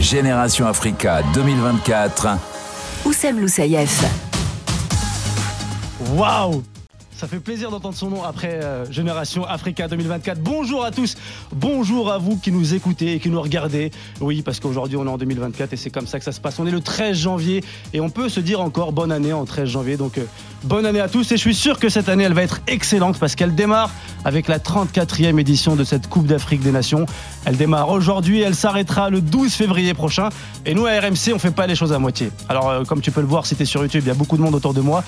Génération Africa 2024. Oussem Loussaïef. Waouh ça fait plaisir d'entendre son nom après euh, Génération Africa 2024. Bonjour à tous, bonjour à vous qui nous écoutez et qui nous regardez. Oui, parce qu'aujourd'hui on est en 2024 et c'est comme ça que ça se passe. On est le 13 janvier et on peut se dire encore bonne année en 13 janvier. Donc euh, bonne année à tous et je suis sûr que cette année elle va être excellente parce qu'elle démarre avec la 34e édition de cette Coupe d'Afrique des Nations. Elle démarre aujourd'hui, elle s'arrêtera le 12 février prochain. Et nous à RMC on fait pas les choses à moitié. Alors euh, comme tu peux le voir si tu es sur YouTube, il y a beaucoup de monde autour de moi.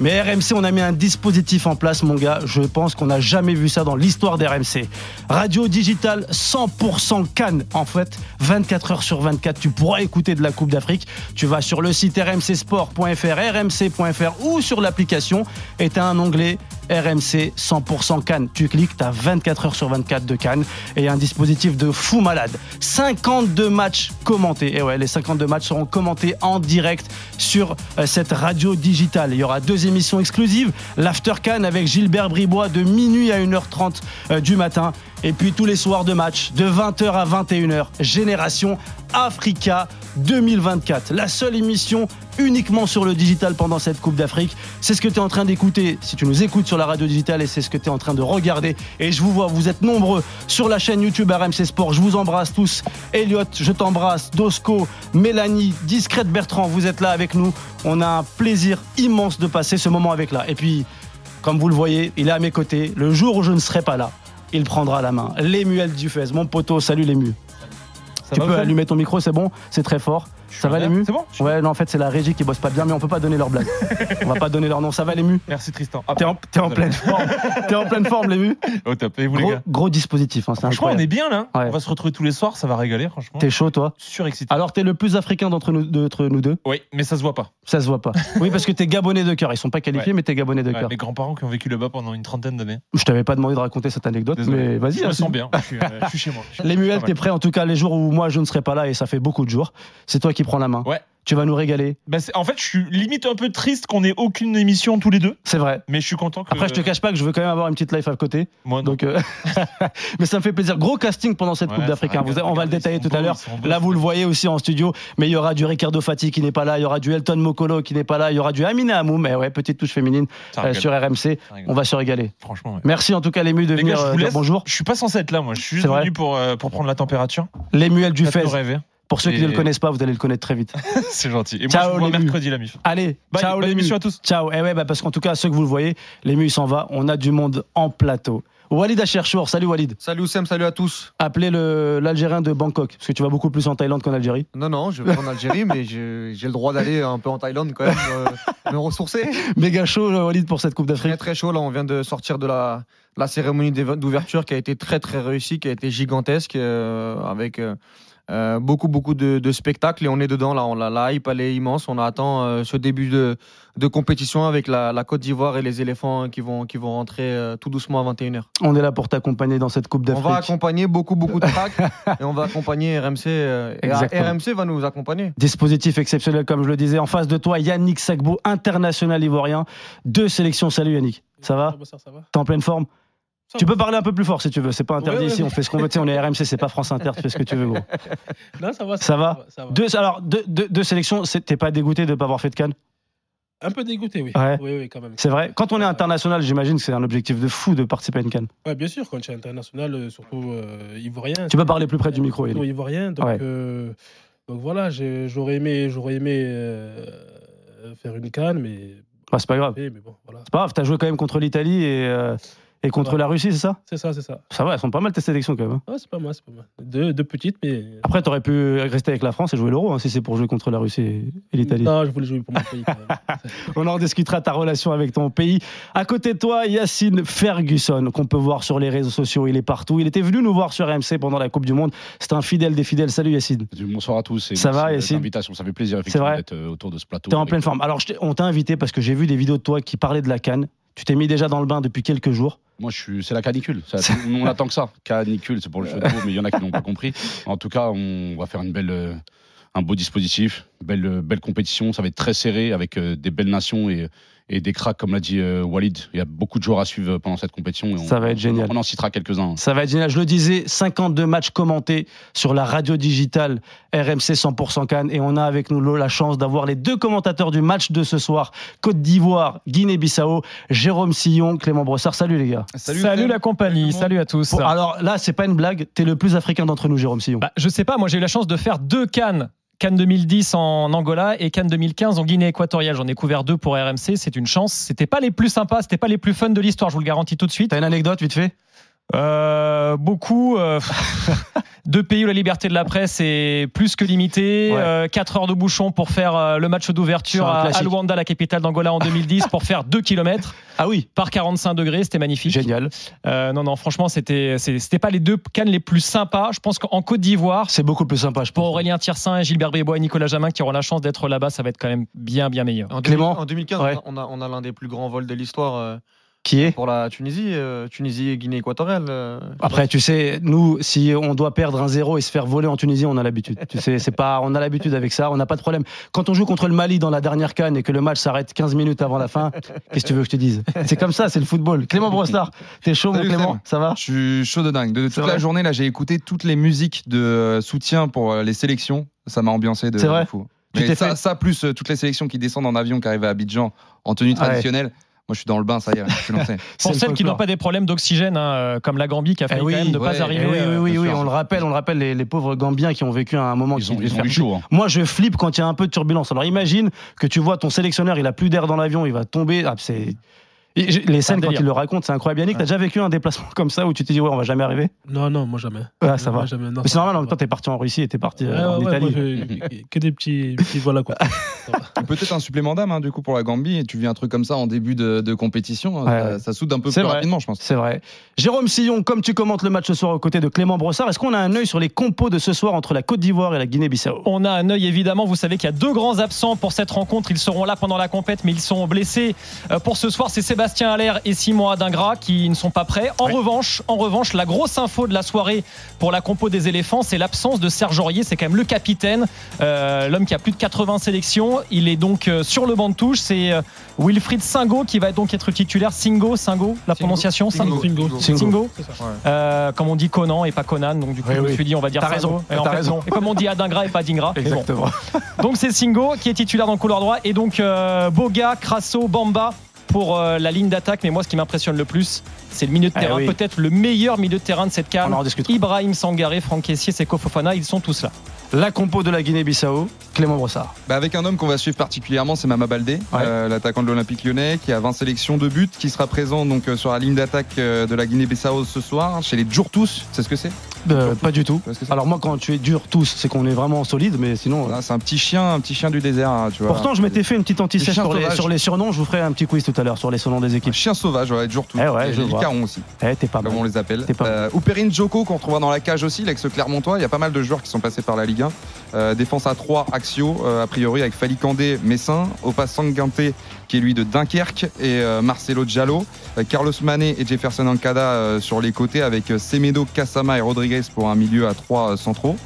Mais RMC, on a mis un dispositif en place, mon gars. Je pense qu'on n'a jamais vu ça dans l'histoire d'RMC. Radio digitale 100% Cannes. En fait, 24 heures sur 24, tu pourras écouter de la Coupe d'Afrique. Tu vas sur le site rmcsport.fr, rmc.fr ou sur l'application tu as un onglet RMC 100% Cannes. Tu cliques, tu as 24 heures sur 24 de Cannes et un dispositif de fou malade. 52 matchs commentés. Et ouais, les 52 matchs seront commentés en direct sur euh, cette radio digitale. Il y aura deux émissions exclusives. L'After Cannes avec Gilbert Bribois de minuit à 1h30 euh, du matin. Et puis tous les soirs de match, de 20h à 21h, Génération Africa 2024. La seule émission uniquement sur le digital pendant cette Coupe d'Afrique. C'est ce que tu es en train d'écouter si tu nous écoutes sur la radio digitale et c'est ce que tu es en train de regarder. Et je vous vois, vous êtes nombreux sur la chaîne YouTube RMC Sport. Je vous embrasse tous. Elliot, je t'embrasse. Dosco, Mélanie, Discrète Bertrand, vous êtes là avec nous. On a un plaisir immense de passer ce moment avec là. Et puis, comme vous le voyez, il est à mes côtés. Le jour où je ne serai pas là, il prendra la main. Lémuel Dufez, mon poteau, salut Lému. Tu peux allumer ton micro, c'est bon, c'est très fort. Ça va l'ému C'est bon Ouais, non, en fait, c'est la régie qui bosse pas bien, mais on peut pas donner leur blague. on va pas donner leur nom. Ça va l'ému Merci Tristan. T'es en, t'es en pleine forme. T'es en pleine forme, l'ému. Au top. Et vous, les Gros, gars gros dispositif, hein, c'est Franchement, on est bien là. Ouais. On va se retrouver tous les soirs, ça va régaler, franchement. T'es chaud, toi surexcité. Alors, t'es le plus africain d'entre nous, d'entre nous deux. Oui, mais ça se voit pas. Ça se voit pas. Oui, parce que t'es gabonais de cœur. Ils sont pas qualifiés, Ouais. mais t'es gabonais de Ouais, cœur. mes grands-parents qui ont vécu là-bas pendant une trentaine d'années. Je t'avais pas demandé de raconter cette anecdote, Désolé. mais vas-y. Je me sens bien. Je suis, euh, je suis chez moi. Les muels, Pas t'es prêt en tout cas les jours où moi je ne serai pas là et ça fait beaucoup de jours. C'est toi qui prends la main. Ouais. Tu vas nous régaler. Bah, en fait, je suis limite un peu triste qu'on ait aucune émission tous les deux, C'est vrai. mais je suis content que. Après, je te cache pas que je veux quand même avoir une petite life à côté. Moi, non. Donc, euh, mais ça me fait plaisir. Gros casting pendant cette Ouais, Coupe d'Afrique. hein. On va le détailler tout à l'heure. Là, vous le voyez aussi en studio. Mais il y aura du Ricardo Fati qui n'est pas là. Il y aura du Elton Mokolo qui n'est pas là. Il y aura du Amina Hamoum. Eh ouais, petite touche féminine euh, sur RMC. On va se régaler. Franchement, ouais. Merci en tout cas, l'ému de Les venir gars, je euh, vous laisse. bonjour. Je suis pas censé être là, moi. Je suis juste venu pour, euh, pour prendre la température. L'émuel du rêver. Pour ceux qui Et- ne le connaissent pas, vous allez le connaître très vite. C'est gentil. Et moi, Ciao, je vous vois les mercredi, la mif. Allez, Bye, ciao bonne les émission mus. à tous. Ciao. Eh ouais, bah parce qu'en tout cas, ceux que vous le voyez, l'ému il s'en va. On a du monde en plateau. Walid Acherchour, salut Walid. Salut Oussem, salut à tous. Appelez le- l'Algérien de Bangkok, parce que tu vas beaucoup plus en Thaïlande qu'en Algérie. Non, non, je vais en Algérie, mais j'ai le droit d'aller un peu en Thaïlande quand même, euh, me ressourcer. Méga chaud, euh, Walid, pour cette Coupe Très d'Afrique. très chaud, là on vient de sortir de la, la cérémonie d'ouverture qui a été très très réussie, qui a été gigantesque, euh, avec euh, euh, beaucoup beaucoup de, de spectacles et on est dedans là, on, la, la hype elle est immense, on attend euh, ce début de, de compétition avec la, la Côte d'Ivoire et les éléphants qui vont, qui vont rentrer euh, tout doucement à 21h. On est là pour t'accompagner dans cette Coupe On va d'Afrique. accompagner beaucoup beaucoup de tracks et on va accompagner RMC euh, et Exactement. RMC va nous accompagner. Dispositif exceptionnel, comme je le disais. En face de toi, Yannick Sagbo, international ivoirien. Deux sélections. Salut Yannick. Ça va? Ça, ça va? T'es en pleine forme? Tu peux parler un peu plus fort si tu veux. C'est pas interdit Ouais, ici. ouais. On fait ce qu'on veut. Tu sais, on est RMC, c'est pas France Inter. Tu fais ce que tu veux, gros. Non, ça va. Ça va ça va. Deux, alors, deux, deux- deux sélections. T'es pas dégoûté de ne pas avoir fait de Cannes? Un peu dégoûté, oui. Ouais. Oui, oui, quand même. C'est vrai. Quand on est international, j'imagine que c'est un objectif de fou de participer à une Cannes. Ouais, bien sûr, quand tu es international, euh, surtout euh, ivoirien. Tu peux parler plus près du micro, Surtout ivoirien. Donc, euh, donc voilà, j'aurais aimé, j'aurais aimé euh, faire une canne, mais, Bah, c'est pas grave. bon, voilà. C'est pas grave. T'as joué quand même contre l'Italie et, euh, et contre la Russie, c'est ça? C'est ça, c'est ça. Ça va, elles sont pas mal tes sélections quand même. hein. Ouais, c'est pas mal, c'est pas mal. Deux, deux petites, mais. Après, t'aurais pu rester avec la France et jouer l'Euro hein, si c'est pour jouer contre la Russie et- l'Italie. Non, je voulais jouer pour mon pays. quand même. On en discutera ta relation avec ton pays. À côté de toi, Yacine Ferguson, qu'on peut voir sur les réseaux sociaux. Il est partout. Il était venu nous voir sur RMC pendant la Coupe du Monde. C'est un fidèle des fidèles. Salut Yacine. Bonsoir à tous. Et Ça va, Yacine? l'invitation. Ça fait plaisir vrai? effectivement d'être euh, autour de ce plateau. T'es en pleine vous. forme. Alors, on t'a invité parce que j'ai vu des vidéos de toi qui parlaient de la canne. Tu t'es mis déjà dans le bain depuis quelques jours. Moi, je suis, c'est la canicule. On attend que ça. Canicule, c'est pour le jeu de mots, mais il y en a qui n'ont pas compris. En tout cas, on va faire une belle, euh, un beau dispositif, belle, euh, belle compétition. Ça va être très serré avec euh, des belles nations et, et des cracks, comme l'a dit euh, Walid. Il y a beaucoup de joueurs à suivre pendant cette compétition. et on- Ça va être génial. On en citera quelques-uns. Ça va être génial. Je le disais, 52 matchs commentés sur la radio digitale RMC 100% Cannes. Et on a avec nous la chance d'avoir les deux commentateurs du match de ce soir Côte d'Ivoire, Guinée-Bissau, Jérôme Sillon, Clément Brossard. Salut les gars. Salut, Salut, la compagnie, salut à tous. Bon, alors là, c'est pas une blague. T'es le plus africain d'entre nous, Jérôme Sillon. Bah, je sais pas, moi j'ai eu la chance de faire deux Cannes. Cannes 2010 en Angola et Cannes 2015 en Guinée équatoriale. J'en ai couvert deux pour RMC, c'est une chance. C'était pas les plus sympas, c'était pas les plus fun de l'histoire, je vous le garantis tout de suite. T'as une anecdote vite fait? Euh, beaucoup. euh, deux pays où la liberté de la presse est plus que limitée. Ouais. Euh, quatre heures de bouchon pour faire euh, le match d'ouverture à, à. Luanda, la capitale d'Angola en 2010, pour faire 2 km Ah oui, par 45 degrés. C'était magnifique. génial. Euh, non, non, franchement, c'était c'était pas les deux cannes les plus sympas. Je pense qu'en Côte d'Ivoire, C'est beaucoup plus sympa, je pour pense. Aurélien Tiersin, Gilbert Bribois et Nicolas Jamin qui auront la chance d'être là-bas, ça va être quand même bien, bien meilleur. En, Clément 2000 en 2015, Ouais. on a, on a l'un des plus grands vols de l'histoire euh, Qui est pour la Tunisie, euh, Tunisie et Guinée équatoriale. euh. Après, tu sais, nous, si on doit perdre un zéro et se faire voler en Tunisie, on a l'habitude. Tu sais, c'est pas, on a l'habitude avec ça, on n'a pas de problème. Quand on joue contre le Mali dans la dernière canne et que le match s'arrête 15 minutes avant la fin, qu'est-ce que tu veux que je te dise? C'est comme ça, c'est le football. Clément Brossard, t'es chaud, mon Salut, Clément? Clem. Ça va? Je suis chaud de dingue. De, toute la journée, là, j'ai écouté toutes les musiques de euh, soutien pour les sélections. Ça m'a ambiancé de, C'est vrai? de fou. Tu Mais ça, fait- ça, plus euh, toutes les sélections qui descendent en avion, qui arrivent à Abidjan en tenue Ah ouais. Moi, je suis dans le bain, ça y est, je suis lancé. Pour le celles qui n'ont pas des problèmes d'oxygène, hein, euh, comme la Gambie qui a Eh failli oui, quand même ne ouais, pas eh arriver. Eh oui, oui, euh, oui, on le rappelle, on le rappelle, les, les pauvres Gambiens qui ont vécu un moment Ils qui ont, ils ont faire eu chaud. hein. Moi, je flippe quand il y a un peu de turbulence. Alors imagine que tu vois ton sélectionneur, il a plus d'air dans l'avion, il va tomber. Ah, c'est... Les scènes, quand il le raconte, c'est incroyable. Yannick, t'as déjà vécu un déplacement comme ça où tu te dis, ouais, on va jamais arriver? Non, non, moi jamais. Ah, ça Moi, va. jamais, non, Mais c'est normal, en même temps, t'es parti en Russie et t'es parti euh, Ouais, en ouais, ouais, Italie. moi, je- que des petits, petits voilà quoi. Peut-être un supplément d'âme, hein, du coup, pour la Gambie. Et tu vis un truc comme ça en début de, de compétition. Ouais, ça, ouais. ça soude un peu C'est plus vrai. rapidement, je pense. C'est vrai. Jérôme Sillon, comme tu commentes le match ce soir aux côtés de Clément Brossard, est-ce qu'on a un œil sur les compos de ce soir entre la Côte d'Ivoire et la Guinée-Bissau? On a un œil évidemment, vous savez qu'il y a deux grands absents pour cette rencontre, ils seront là pendant la compète mais ils sont blessés Euh, pour ce soir, c'est Sébastien Allaire et Simon Adingra qui ne sont pas prêts. En revanche, en revanche, la grosse info de la soirée pour la compo des éléphants, c'est l'absence de Serge Aurier, c'est quand même le capitaine, euh, l'homme qui a plus de 80 sélections, il est donc euh, sur le banc de touche, c'est euh, Wilfried Singo qui va donc être titulaire, Singo, Singo, la prononciation Singo. Singo. Singo. Comme on dit Conan et pas Conan, donc du coup Oui, je me oui. suis dit on va dire T'as Singo. raison, Et en t'as fait, raison. Et comme on dit Adingra et pas Dingra. bon. Exactement. Donc c'est Singo qui est titulaire dans le couloir droit et donc Boga, Crasso, Bamba pour euh, la ligne d'attaque. Mais moi ce qui m'impressionne le plus, c'est le milieu de Eh terrain, oui. peut-être le meilleur milieu de terrain de cette On canne. en discutera. Ibrahim Sangaré, Franck Kessier, Seko Fofana, ils sont tous là. La compo de la Guinée-Bissau, Clément Brossard. Bah, avec un homme qu'on va suivre particulièrement, c'est Mama Baldé, Ouais. euh, l'attaquant de l'Olympique lyonnais, qui a 20 sélections de buts, qui sera présent donc euh, sur la ligne d'attaque euh, de la Guinée-Bissau ce soir, chez les Djourtous. C'est ce que c'est? Euh, pas du tout. Alors moi, quand tu es dur tous, c'est qu'on est vraiment solide, mais sinon... Voilà, C'est un petit chien, un petit chien du désert, hein, tu vois. Pourtant, je m'étais fait une petite anti sur les, sur les surnoms. Je vous ferai un petit quiz tout à l'heure sur les surnoms des Un équipes. chien sauvage, ouais. Eh ouais, Et je les vois. licarons aussi, Eh, t'es pas comme on les appelle. C'est pas Euh, Joko, qu'on retrouvera dans la cage aussi, l'ex Clermontois. Il y a pas mal de joueurs qui sont passés par la Ligue 1. Euh, défense à 3, Axio, euh, a priori avec Fali Candé, Messin, Opa Sanguinté, qui est lui de Dunkerque, et euh, Marcelo Giallo. Euh, Carlos Mané et Jefferson Ancada euh, sur les côtés, avec Semedo, Cassama et Rodriguez pour un milieu à 3 centraux.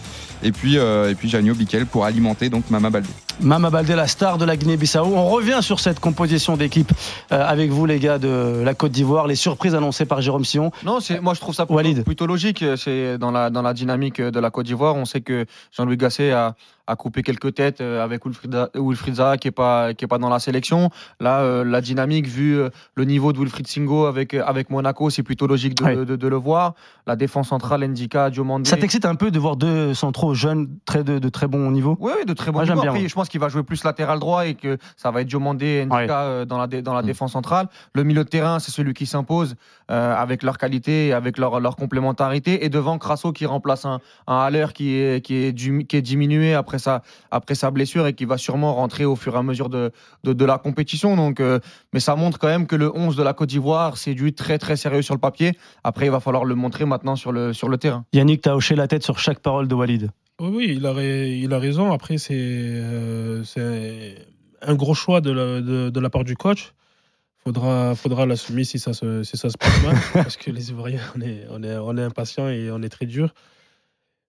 Et puis, euh, et puis Janio Biquel pour alimenter donc Mama Baldé. Mama Baldé, la star de la Guinée-Bissau. On revient sur cette composition d'équipe euh, avec vous, les gars de la Côte d'Ivoire. Les surprises annoncées par Jérôme Sion. Non, c'est moi je trouve ça plutôt, Walid. plutôt logique. C'est dans la dans la dynamique de la Côte d'Ivoire. On sait que Jean-Louis Gasset a, a coupé quelques têtes euh, avec Wilfried, Zaha qui est pas qui est pas dans la sélection. Là, euh, la dynamique vu euh, le niveau de Wilfried Singo avec avec Monaco, c'est plutôt logique de, Ouais. de- de le voir. La défense centrale, Ndika, Diomandé. Ça t'excite un peu de voir deux centraux jeunes, très de, très bon niveau? Oui, oui, de très bon niveau. bien, Après, moi. je pense qu'il va jouer plus latéral droit et que ça va être Diomandé et Ndika Ouais. dans la, dans la Mm. défense centrale. Le milieu de terrain, c'est celui qui s'impose euh, avec leur qualité avec leur, leur complémentarité. Et devant, Crasso qui remplace un, un Haller qui est, qui, est du- qui est diminué après sa, après sa blessure et qui va sûrement rentrer au fur et à mesure de, de, de la compétition. Donc, euh, mais ça montre quand même que le 11 de la Côte d'Ivoire, c'est du très très sérieux sur le papier. Après, il va falloir le montrer maintenant sur le, sur le terrain. Yannick, t'as hoché la tête sur chaque parole de Walid. Oui, oui, il a, il a raison. Après, c'est euh, c'est un gros choix de la, de, de la part du coach. Faudra, faudra l'assumer si ça se, si ça se passe mal, parce que les Ivoiriens, on est, on est, on est impatients et on est très dur.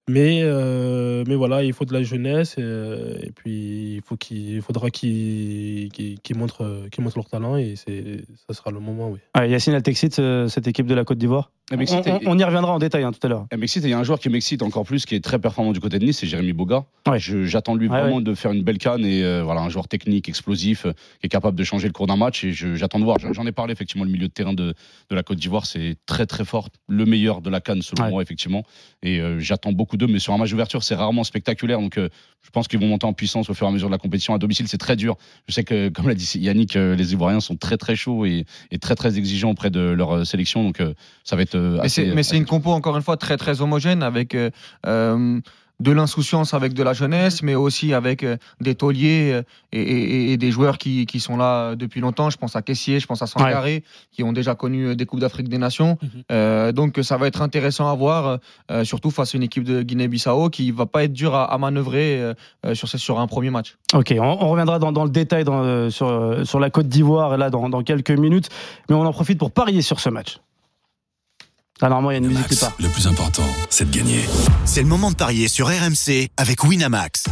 Mais, euh, mais voilà, il faut de la jeunesse euh, et, puis il, faut qu'il, il faudra qu'ils, qu'ils, qu'ils montrent, qu'ils montrent leur talent et c'est, ça sera le moment, oui. Yacine, elle t'excite euh, cette équipe de la Côte d'Ivoire? Elle on, m'excite. on- on y reviendra en détail hein, tout à l'heure. Elle m'excite et il y a un joueur qui m'excite encore plus, qui est très performant du côté de Nice, c'est Jérémy Boga. Ouais. Je- J'attends de lui Ouais, vraiment ouais. de faire une belle canne et euh, voilà un joueur technique, explosif, euh, qui est capable de changer le cours d'un match. Et j'attends de voir. J'en j'en ai parlé effectivement. Le milieu de terrain de, de la Côte d'Ivoire, c'est très très fort, le meilleur de la canne selon Ouais. moi effectivement. Et euh, j'attends beaucoup d'eux, mais sur un match d'ouverture, c'est rarement spectaculaire. Donc euh, je pense qu'ils vont monter en puissance au fur et à mesure de la compétition. À domicile, c'est très dur. Je sais que, comme l'a dit Yannick, euh, les Ivoiriens sont très très chauds et, et très très exigeants auprès de leur euh, sélection. Donc ça va être Mais assez. c'est, mais c'est une compo, encore une fois, très très homogène avec de l'insouciance avec de la jeunesse, mais aussi avec euh, des tauliers euh, et, et- et des joueurs qui, qui sont là depuis longtemps. Je pense à Kessier, je pense à Sangaré, qui ont déjà connu euh, des Coupes d'Afrique des Nations. Mhm. Euh, donc ça va être intéressant à voir, euh, surtout face à une équipe de Guinée-Bissau qui va pas être dure à, à manœuvrer euh, euh, sur, un premier match. Ok, on, on reviendra dans, dans le détail dans, euh, sur, euh, sur la Côte d'Ivoire là dans, dans quelques minutes, mais on en profite pour parier sur ce match. Là, normalement, il y a une musique qui part. le plus important, c'est de gagner. C'est le moment de parier sur RMC avec Winamax.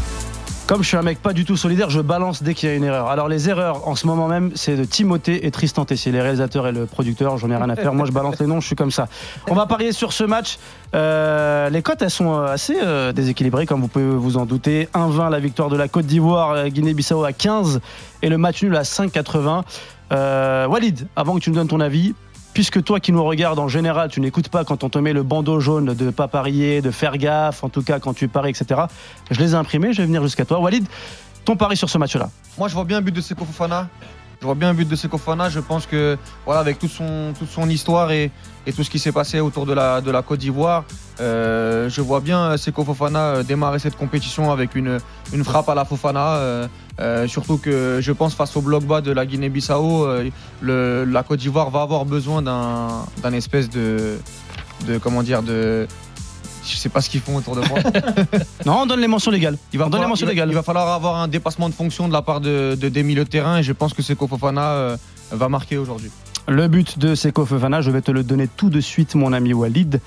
Comme je suis un mec pas du tout solidaire, je balance dès qu'il y a une erreur. Alors les erreurs en ce moment même, c'est de Timothée et Tristan Tessier, les réalisateurs et le producteur. J'en ai rien à faire. Moi, je balance les noms, je suis comme ça. On va parier sur ce match. Euh, les cotes, elles sont euh, assez euh, déséquilibrées, comme vous pouvez vous en douter. 1-20 la victoire de la Côte d'Ivoire, Guinée-Bissau à 15 et le match nul à 5,80. Euh, Walid, avant que tu me donnes ton avis, puisque toi qui nous regardes en général, tu n'écoutes pas quand on te met le bandeau jaune de pas parier, de faire gaffe, en tout cas quand tu paries, etc. Je les ai imprimés, je vais venir jusqu'à toi. Walid, ton pari sur ce match-là Moi, je vois bien un but de Seko Fofana. Je vois bien un but de Seko Fofana. Je pense que, voilà, avec toute son, toute son histoire et, et tout ce qui s'est passé autour de la, de la Côte d'Ivoire, euh, je vois bien Seko Fofana euh, démarrer cette compétition avec une, une frappe à la Fofana. euh, euh, surtout que je pense face au bloc bas de la Guinée-Bissau, euh, la Côte d'Ivoire va avoir besoin d'un d'un espèce de, de. Comment dire de, Je sais pas ce qu'ils font autour de moi. Non, on donne les mentions légales. Il va, On donne les falloir, mentions il va- légales. il va falloir avoir un dépassement de fonction de la part de, de des milieux de terrain et je pense que Seko Fofana euh, va marquer aujourd'hui. Le but de Seko Fofana, je vais te le donner tout de suite, mon ami Walid.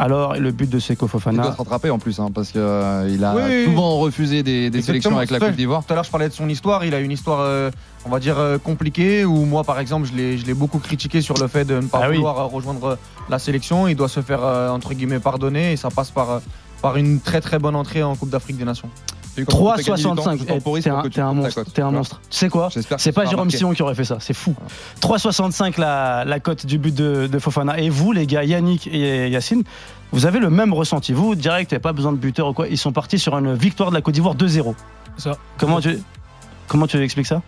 Alors, le but de Seko Il doit Fofana. se rattraper en plus, hein, parce qu'il a Oui, oui. souvent refusé des, sélections avec la. Côte d'Ivoire. Tout à l'heure, je parlais de son histoire. Il a une histoire, euh, on va dire, euh, compliquée. Où moi, par exemple, je l'ai je l'ai beaucoup critiqué sur le fait de ne pas Ah oui. vouloir euh, rejoindre euh, la sélection. Il doit se faire, euh, entre guillemets, pardonner. Et ça passe par, euh, par une très très bonne entrée en Coupe d'Afrique des Nations. Et quand on fait gagner du temps, 3,65. je Eh, T'es un, monstre. T'es un tu vois. monstre. Tu sais quoi C'est ce pas Jérôme. Sillon qui aurait fait ça, c'est fou. 3,65 la, la cote du but de, de Fofana. Et vous, les gars, Yannick et Yacine, vous avez le même ressenti. Vous, direct, il pas besoin de buteur ou quoi. Ils sont partis sur une victoire de la Côte d'Ivoire 2-0. Ça. Comment tu, comment tu expliques ça?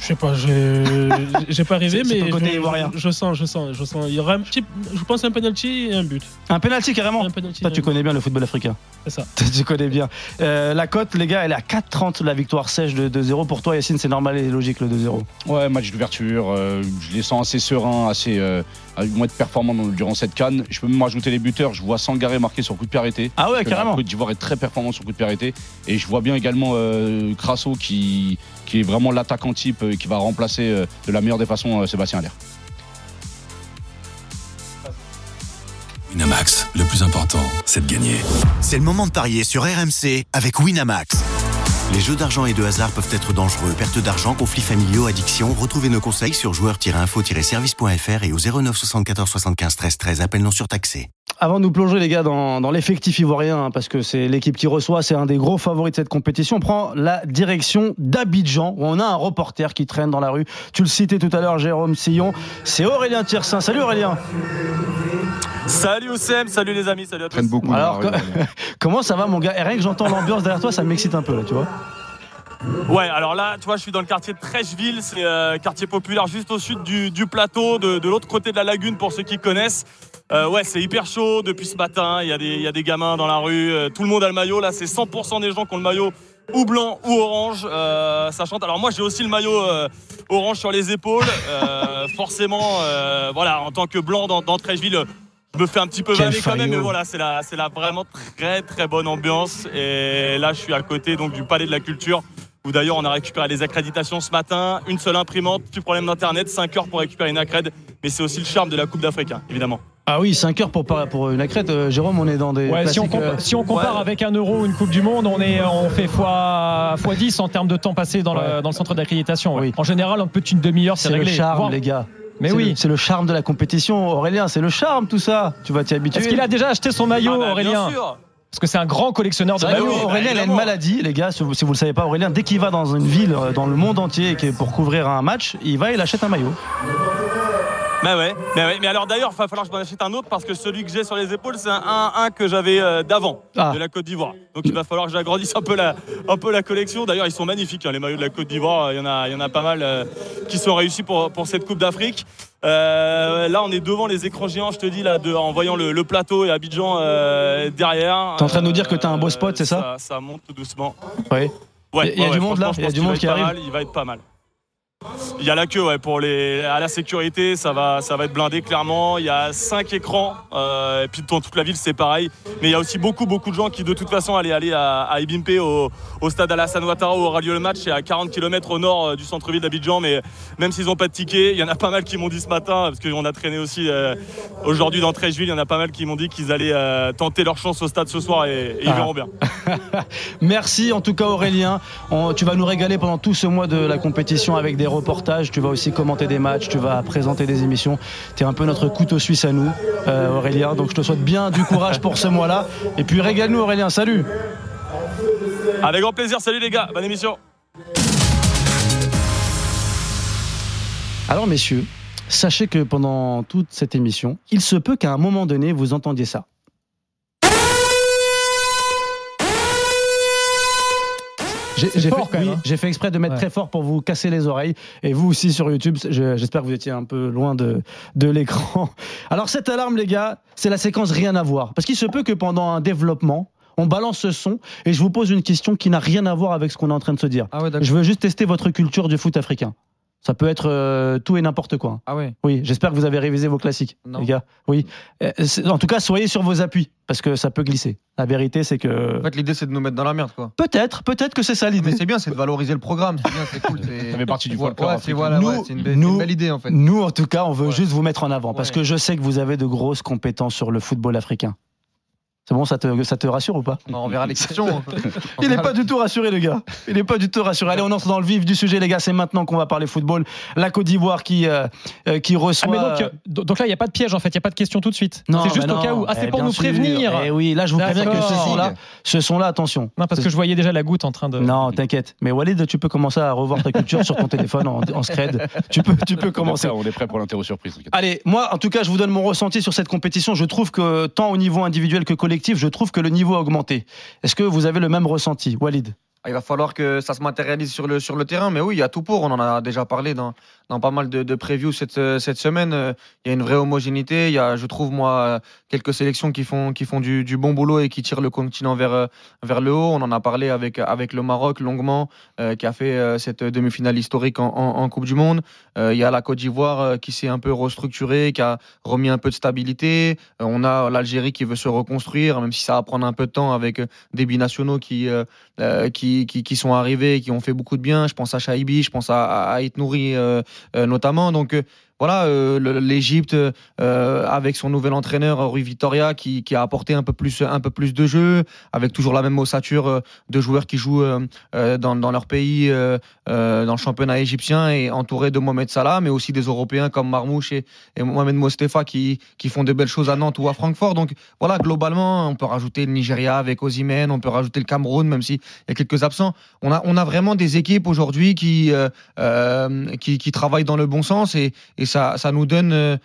Je sais pas, j'ai j'ai pas rêvé, mais je, ivoirien. je sens, je sens, je sens. Il y aura un petit, je pense un penalty et un but. Un penalty carrément Un penalty. Toi, tu connais bien le football africain. C'est ça. tu connais bien. Euh, la cote, les gars, elle est à 4,30 la victoire sèche de 2-0. Pour toi, Yacine, c'est normal et logique le 2-0. Ouais, match d'ouverture. euh, je les sens assez sereins, assez. Euh, ils vont être performants dans- durant cette canne. Je peux même rajouter les buteurs. Je vois Sangaré marqué sur coup de pied arrêté. Ah ouais, que La carrément. Côte d'Ivoire est très performant sur coup de pied arrêté. Et je vois bien également euh, Crasso qui, qui est vraiment l'attaquant type euh, qui va remplacer euh, de la meilleure des façons euh, Sébastien Aller. Winamax, le plus important, c'est de gagner. C'est le moment de parier sur RMC avec Winamax. Les jeux d'argent et de hasard peuvent être dangereux. Perte d'argent, conflits familiaux, addiction. Retrouvez nos conseils sur joueurs-info-service.fr et au 09 74 75 13 13. Appel non surtaxé. Avant de nous plonger, les gars, dans, l'effectif ivoirien, hein, parce que c'est l'équipe qui reçoit, c'est un des gros favoris de cette compétition, on prend la direction d'Abidjan, où on a un reporter qui traîne dans la rue. Tu le citais tout à l'heure, Jérôme Sillon. C'est Aurélien Tiersin. Salut Aurélien. Salut Oussem, salut les amis, salut à tous. Beaucoup. Alors, co- rue, comment ça va, mon gars Et rien que j'entends l'ambiance derrière toi, ça m'excite un peu, là, tu vois. Ouais, alors là, tu vois, je suis dans le quartier de Trècheville, c'est euh, quartier populaire juste au sud du, du plateau, de, de l'autre côté de la lagune pour ceux qui connaissent. Euh, ouais, c'est hyper chaud depuis ce matin, il y, a des- il y a des gamins dans la rue, euh, tout le monde a le maillot, là c'est 100% des gens qui ont le maillot ou blanc ou orange, euh, ça chante. Alors moi j'ai aussi le maillot euh, orange sur les épaules, Euh, forcément, euh, voilà, en tant que blanc dans, dans Trècheville, me fais un petit peu vanner quand même, mais voilà, c'est la, c'est la vraiment très très bonne ambiance. Et là, je suis à côté donc du Palais de la Culture, où d'ailleurs on a récupéré les accréditations ce matin, une seule imprimante, plus problème d'internet, 5 heures pour récupérer une accrède, mais c'est aussi le charme de la Coupe d'Afrique, hein, évidemment. Ah oui, 5 heures pour, pour une accrète. Euh, Jérôme, on est dans des. Ouais, si, on euh, si on compare ouais. avec un euro ou une Coupe du Monde, on, est, on fait fois, fois 10 en termes de temps passé dans, le, dans le centre d'accréditation. ouais. Oui. En général, un peu une demi-heure, c'est C'est le réglé. charme, Voire- les gars. Mais C'est oui. le- C'est le charme de la compétition, Aurélien. C'est le charme, tout ça. Tu vas t'y habituer. Est-ce qu'il a déjà acheté son maillot, Ah bah, Aurélien Bien sûr. Parce que c'est un grand collectionneur de que maillots. oui, bah, Aurélien, il a une maladie, les gars. Si vous, si vous le savez pas, Aurélien, dès qu'il va dans une ville, euh, dans le monde entier, pour couvrir un match, il va, il achète un maillot. Mais ouais, mais ouais. Mais alors d'ailleurs, il va falloir que je m'en achète un autre parce que celui que j'ai sur les épaules, c'est un 1-1 que j'avais euh, d'avant, Ah. de la Côte d'Ivoire. Donc il va falloir que j'agrandisse un peu la, un peu la collection. D'ailleurs, ils sont magnifiques, hein, les maillots de la Côte d'Ivoire. Il y en a, il y en a pas mal euh, qui sont réussis pour, pour cette Coupe d'Afrique. Euh, là, on est devant les écrans géants, je te dis, là, de- en voyant le, le plateau et Abidjan derrière. T'es en train de nous dire que t'as un beau spot, c'est ça ça? Ça monte tout doucement. Oui. Ouais, Il y a ouais, du ouais, monde, là Il y a du monde qui arrive? mal, Il va être pas mal. Il y a la queue ouais, pour les, à la sécurité, ça va, ça va être blindé clairement. Il y a cinq écrans, euh, et puis dans toute la ville c'est pareil. Mais il y a aussi beaucoup, beaucoup de gens qui de toute façon allaient aller à, à Ibimpe, au, au stade Alassane Ouattara où aura lieu le match. C'est à 40 km au nord euh, du centre-ville d'Abidjan. Mais même s'ils n'ont pas de ticket, il y en a pas mal qui m'ont dit ce matin, parce qu'on a traîné aussi euh, aujourd'hui dans Trècheville, il y en a pas mal qui m'ont dit qu'ils allaient euh, tenter leur chance au stade ce soir et, et ils Ah. verront bien. Merci en tout cas Aurélien. On- tu vas nous régaler pendant tout ce mois de la compétition avec des reportages. Tu vas aussi commenter des matchs, tu vas présenter des émissions. Tu es un peu notre couteau suisse à nous, euh, Aurélien. Donc je te souhaite bien du courage pour ce mois-là. Et puis régale-nous Aurélien, salut Avec grand plaisir, salut les gars, bonne émission. Alors messieurs, sachez que pendant toute cette émission, il se peut qu'à un moment donné, vous entendiez ça. J'ai fort, fait, oui, hein. j'ai fait exprès de mettre Ouais. très fort pour vous casser les oreilles. Et vous aussi sur YouTube, je- j'espère que vous étiez un peu loin de, de l'écran. Alors cette alarme, les gars, c'est la séquence rien à voir. Parce qu'il se peut que pendant un développement, on balance ce son et je vous pose une question qui n'a rien à voir avec ce qu'on est en train de se dire. Ah ouais. Je veux juste tester votre culture du foot africain. Ça peut être euh, tout et n'importe quoi. Ah ouais. Oui, j'espère que vous avez révisé vos classiques, Non. les gars. Oui. Euh, En tout cas, soyez sur vos appuis, parce que ça peut glisser. La vérité, c'est que. En fait, l'idée, c'est de nous mettre dans la merde, quoi. Peut-être, peut-être que c'est ça Mais l'idée. c'est bien, c'est de valoriser le programme. C'est bien, c'est cool. Ça fait partie du folklore ouais, c'est voilà, ouais, une, belle- nous- une belle idée, en fait. Nous, en tout cas, on veut Ouais. juste vous mettre en avant, parce Ouais. que je sais que vous avez de grosses compétences sur le football africain. C'est bon, ça te, ça te rassure ou pas? On verra les questions. Il n'est pas du tout rassuré, le gars. Il n'est pas du tout rassuré. Allez, on entre dans le vif du sujet, les gars. C'est maintenant qu'on va parler football. La Côte d'Ivoire qui, euh, euh, qui Ah, reçoit. mais donc, euh, do- donc là, il n'y a pas de piège en fait, il n'y a pas de question tout de suite. Non, c'est juste au cas non. où. Ah, c'est Eh, pour nous sûr. prévenir. Eh oui, là, je vous préviens que ce son-là, ce son-là, attention. Non, parce que je voyais déjà la goutte en train de. Non, t'inquiète. Mais Walid, tu peux commencer à revoir ta culture sur ton téléphone en, en scred. Tu peux, tu peux On est commencer. prêt, on est prêt pour l'interro surprise. Allez, moi, en tout cas, je vous donne mon ressenti sur cette compétition. Je trouve que, tant au niveau individuel que collectif, je trouve que le niveau a augmenté. Est-ce que vous avez le même ressenti, Walid? Ah, Il va falloir que ça se matérialise sur le, sur le terrain, mais oui, il y a tout pour. On en a déjà parlé dans, dans pas mal de, de previews cette, euh, cette semaine. Euh, Il y a une vraie homogénéité. Il y a, je trouve, moi, quelques sélections qui font, qui font du, bon boulot et qui tirent le continent vers, euh, vers le haut. On en a parlé avec, avec le Maroc longuement, qui a fait cette demi-finale historique en, Coupe du Monde. Il y a la Côte d'Ivoire qui s'est un peu restructurée, qui a remis un peu de stabilité. On a l'Algérie qui veut se reconstruire, même si ça va prendre un peu de temps avec des binationaux qui, qui, qui, sont arrivés et qui ont fait beaucoup de bien. Je pense à Shaibi, je pense à, à, euh, notamment. Donc euh, voilà, euh, l'Égypte euh, avec son nouvel entraîneur Rui Vitoria qui, qui a apporté un peu plus un peu plus de jeu, avec toujours la même ossature euh, de joueurs qui jouent euh, euh, dans, dans leur pays, euh, euh, dans le championnat égyptien et entouré de Mohamed Salah, mais aussi des Européens comme Marmouche et, Mohamed Mostefa qui, qui font de belles choses à Nantes ou à Francfort. Donc voilà, globalement, on peut rajouter le Nigeria avec Osimhen, on peut rajouter le Cameroun, même s'il y a quelques absents. On a, on a vraiment des équipes aujourd'hui qui, euh, euh, qui, travaillent dans le bon sens et ça, ça nous donne euh,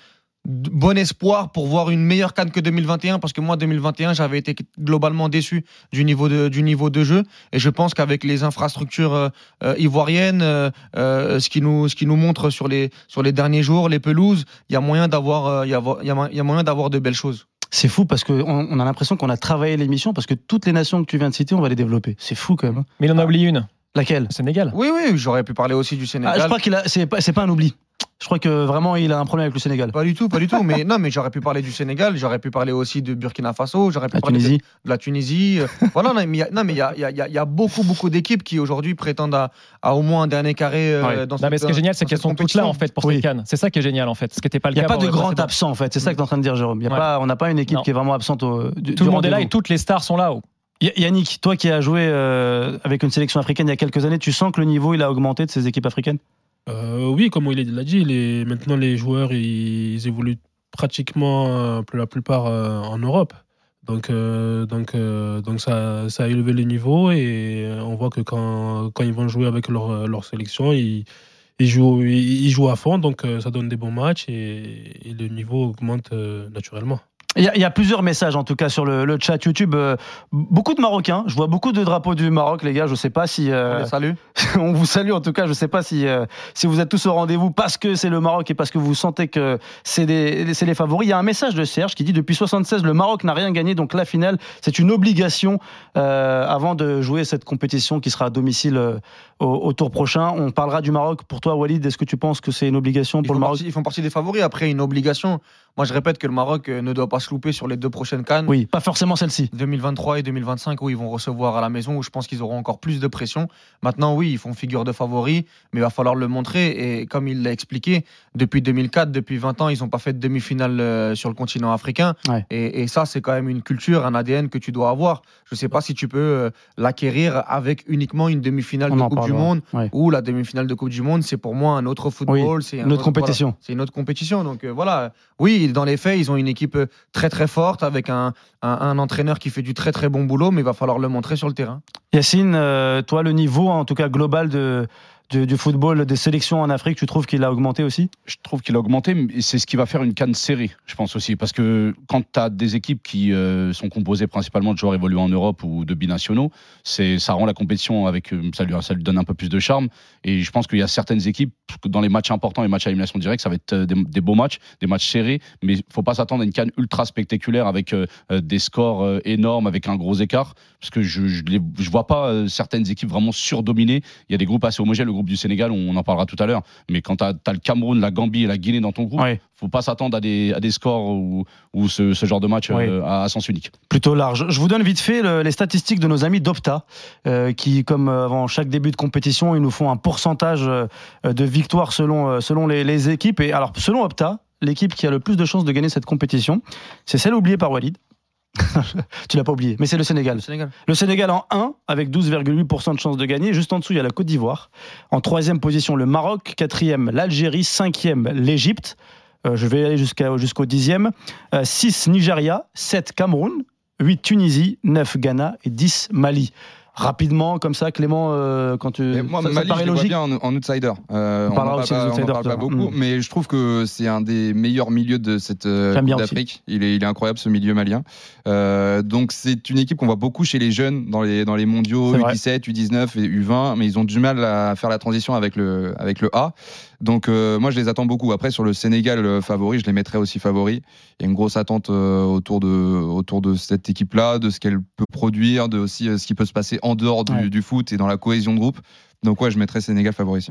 bon espoir pour voir une meilleure canne que 2021 parce que moi 2021 j'avais été globalement déçu du niveau de, du niveau de jeu et je pense qu'avec les infrastructures euh, euh, ivoiriennes euh, euh, ce qui nous ce qui nous montre sur les sur les derniers jours les pelouses il y a moyen d'avoir il y a, il y a y a moyen d'avoir de belles choses C'est fou parce qu'on on a l'impression qu'on a travaillé l'émission parce que toutes les nations que tu viens de citer, on va les développer. C'est fou quand même. hein. Mais il en a oublié une. Laquelle? Le Sénégal. oui oui j'aurais pu parler aussi du ah, Sénégal Je crois qu'il a. C'est pas, c'est pas un oubli. Je crois que vraiment il a un problème avec le Sénégal. Pas du tout, pas du tout. Mais non, mais j'aurais pu parler du Sénégal, j'aurais pu parler aussi de Burkina Faso, j'aurais pu La parler de- Tunisie. de la Tunisie. Euh, voilà, non, mais il y a, y y y beaucoup, beaucoup d'équipes qui aujourd'hui prétendent à, à au moins un dernier carré euh, Ouais. dans Non, mais ce qui est génial, c'est qu'elles sont toutes là en fait pour Oui. cette canne. C'est ça qui est génial en fait. Ce qui n'était pas le Il n'y a cas pas de grand précédent. absent en fait, c'est ça que tu es en train de dire Jérôme. Il y a Ouais. pas, on n'a pas une équipe Non. qui est vraiment absente au, du, Tout du le monde est là et toutes les stars sont là. Yannick, toi qui as joué euh, avec une sélection africaine il y a quelques années, tu sens que le niveau il a augmenté de ces équipes africaines? Euh, oui, comme il l'a dit, les, maintenant les joueurs ils, évoluent pratiquement euh, pour la plupart euh, en Europe. Donc, donc, donc ça, a élevé le niveau et on voit que quand, quand ils vont jouer avec leur, leur sélection, ils, jouent, ils, jouent à fond, donc ça donne des bons matchs et, le niveau augmente naturellement. Il y, a- il y a plusieurs messages en tout cas sur le, le chat YouTube. Euh, beaucoup de Marocains. Je vois beaucoup de drapeaux du Maroc, les gars. Je sais pas si. euh, On les salue. on vous salue en tout cas. Je sais pas si, euh, si vous êtes tous au rendez-vous parce que c'est le Maroc et parce que vous sentez que c'est des- c'est les favoris. Il y a un message de Serge qui dit depuis 76, le Maroc n'a rien gagné. Donc la finale, c'est une obligation avant de jouer cette compétition qui sera à domicile au, au tour prochain. On parlera du Maroc. Pour toi, Walid, est-ce que tu penses que c'est une obligation Ils pour le Maroc? partie, ils font partie des favoris. Après, une obligation. Moi, je répète que le Maroc euh, ne doit pas se louper sur les deux prochaines cannes. Oui, pas forcément celle-ci. 2023 et 2025, où ils vont recevoir à la maison, où je pense qu'ils auront encore plus de pression. Maintenant, oui, ils font figure de favoris, mais il va falloir le montrer. Et comme il l'a expliqué, depuis 2004, depuis 20 ans, ils n'ont pas fait de demi-finale euh, sur le continent africain. Ouais. Et, et ça, c'est quand même une culture, un ADN que tu dois avoir. Je ne sais pas si tu peux euh, l'acquérir avec uniquement une demi-finale de Coupe du. Monde, Ouais. ou la demi-finale de Coupe du Monde, c'est pour moi un autre football. c'est un une autre compétition. voilà, c'est une autre compétition. Donc euh, voilà, oui, dans les faits, ils ont une équipe euh, très très forte avec un, entraîneur qui fait du très très bon boulot, mais il va falloir le montrer sur le terrain. Yacine, euh, toi, le niveau en tout cas global de, du, football, des sélections en Afrique, tu trouves qu'il a augmenté aussi? Je trouve qu'il a augmenté, mais c'est ce qui va faire une canne serrée, je pense aussi. Parce que quand tu as des équipes qui euh, sont composées principalement de joueurs évoluant en Europe ou de binationaux, ça rend la compétition avec euh, ça lui, ça lui donne un peu plus de charme. Et je pense qu'il y a certaines équipes dans les matchs importants, les matchs à élimination directe, ça va être euh, des, beaux matchs, des matchs serrés, mais il faut pas s'attendre à une canne ultra spectaculaire avec des scores énormes, avec un gros écart. Parce que je je vois pas certaines équipes vraiment surdominer. Il y a des groupes assez homogènes, le groupe du Sénégal, on en parlera tout à l'heure. Mais quand tu as, le Cameroun, la Gambie et la Guinée dans ton groupe, Ouais. faut pas s'attendre à des, à des scores ou, ou ce, ce genre de match Ouais. euh, à, à sens unique. Plutôt large. Je vous donne vite fait le- les statistiques de nos amis d'Opta, euh, qui, comme euh, avant chaque début de compétition, ils nous font un pourcentage de victoires selon, selon les, les équipes. Et alors, selon Opta, l'équipe qui a le plus de chances de gagner cette compétition, c'est celle oubliée par Walid. tu l'as pas oublié, mais c'est le Sénégal. Le Sénégal. Le Sénégal en 1 avec 12,8% de chances de gagner. Juste en dessous, il y a la Côte d'Ivoire. En troisième position, le Maroc. Quatrième, l'Algérie. Cinquième, l'Égypte. Euh, je vais aller jusqu'à- jusqu'au dixième. 6, Nigeria. 7, Cameroun. 8, Tunisie. 9, Ghana. Et 10, Mali. Rapidement, comme ça, Clément, euh, quand tu. Moi, ça, ça Mali, paraît je les vois logique. bien en, en outsider. Euh, On parlera aussi des pas- on outsiders parle pas beaucoup, Mm. mais je trouve que c'est un des meilleurs milieux de cette euh, Coupe d'Afrique. Il est, il est incroyable ce milieu malien. Euh, donc c'est une équipe qu'on voit beaucoup chez les jeunes dans les dans les mondiaux C'est vrai. U17, U19 et U20, mais ils ont du mal à faire la transition avec le avec le A. Donc euh, moi je les attends beaucoup. Après sur le Sénégal euh, favori, je les mettrais aussi favoris. Il y a une grosse attente euh, autour de autour de cette équipe-là, de ce qu'elle peut produire, de aussi euh, ce qui peut se passer en dehors du, Ouais. du foot et dans la cohésion de groupe. Donc ouais, je mettrais Sénégal favori.